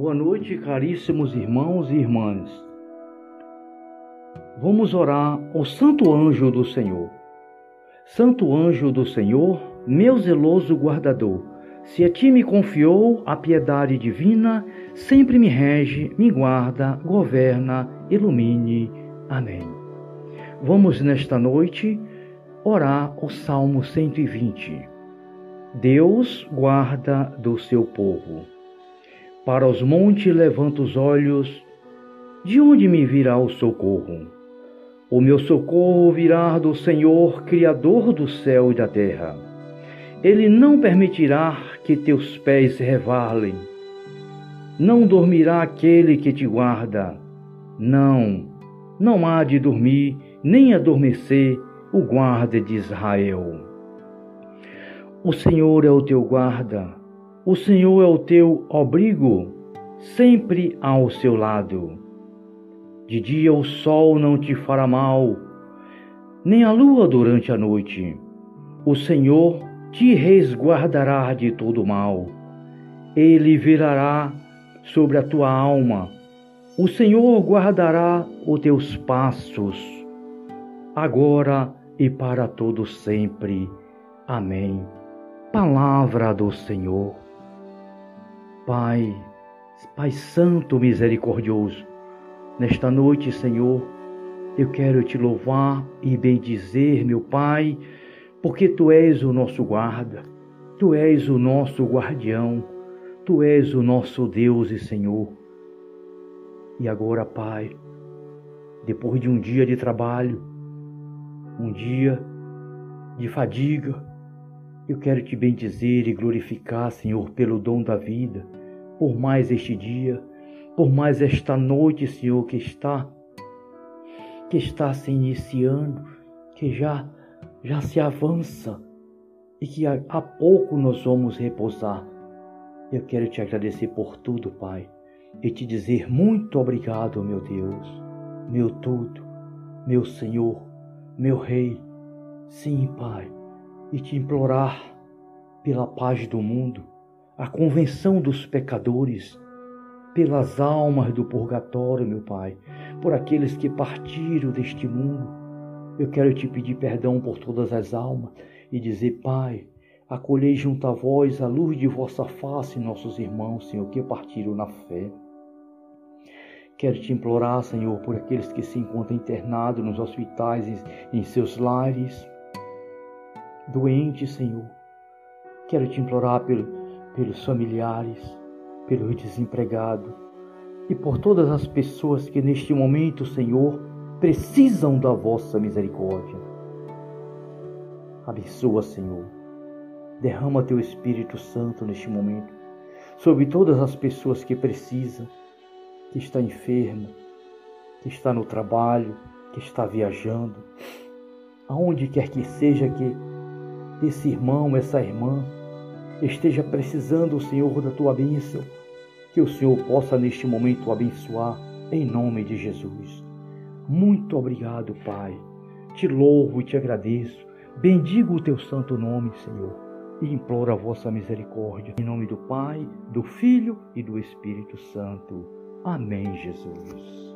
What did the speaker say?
Boa noite, caríssimos irmãos e irmãs. Vamos orar ao Santo Anjo do Senhor. Santo Anjo do Senhor, meu zeloso guardador, se a ti me confiou a piedade divina, sempre me rege, me guarda, governa, ilumine. Amém. Vamos nesta noite orar o Salmo 120. Deus guarda do seu povo. Para os montes levanto os olhos, de onde me virá o socorro? O meu socorro virá do Senhor, Criador do céu e da terra. Ele não permitirá que teus pés revalem. Não dormirá aquele que te guarda. Não, não há de dormir, nem adormecer o guarda de Israel. O Senhor é o teu guarda o Senhor é o teu abrigo, sempre ao seu lado. De dia o sol não te fará mal, nem a lua durante a noite. O Senhor te resguardará de todo mal. Ele virará sobre a tua alma. O Senhor guardará os teus passos, agora e para todo sempre. Amém. Palavra do Senhor. Pai, Pai Santo Misericordioso, nesta noite, Senhor, eu quero te louvar e bendizer, meu Pai, porque Tu és o nosso guarda, Tu és o nosso guardião, Tu és o nosso Deus e Senhor. E agora, Pai, depois de um dia de trabalho, um dia de fadiga, eu quero te bendizer e glorificar, Senhor, pelo dom da vida por mais este dia, por mais esta noite, Senhor, que está que está se iniciando, que já já se avança e que a, a pouco nós vamos repousar. Eu quero te agradecer por tudo, Pai, e te dizer muito obrigado, meu Deus, meu tudo, meu Senhor, meu Rei. Sim, Pai, e te implorar pela paz do mundo a convenção dos pecadores, pelas almas do purgatório, meu Pai, por aqueles que partiram deste mundo. Eu quero te pedir perdão por todas as almas e dizer, Pai, acolhei junto a vós a luz de vossa face, nossos irmãos, Senhor, que partiram na fé. Quero te implorar, Senhor, por aqueles que se encontram internados nos hospitais, em, em seus lares, doentes, Senhor. Quero te implorar pelo, pelos familiares, pelos desempregados e por todas as pessoas que neste momento, Senhor, precisam da vossa misericórdia. Abençoa, Senhor. Derrama teu Espírito Santo neste momento sobre todas as pessoas que precisam, que está enfermo, que está no trabalho, que está viajando, aonde quer que seja que esse irmão, essa irmã esteja precisando, Senhor, da tua bênção, que o Senhor possa neste momento abençoar, em nome de Jesus. Muito obrigado, Pai. Te louvo e te agradeço. Bendigo o teu santo nome, Senhor, e imploro a vossa misericórdia. Em nome do Pai, do Filho e do Espírito Santo. Amém, Jesus.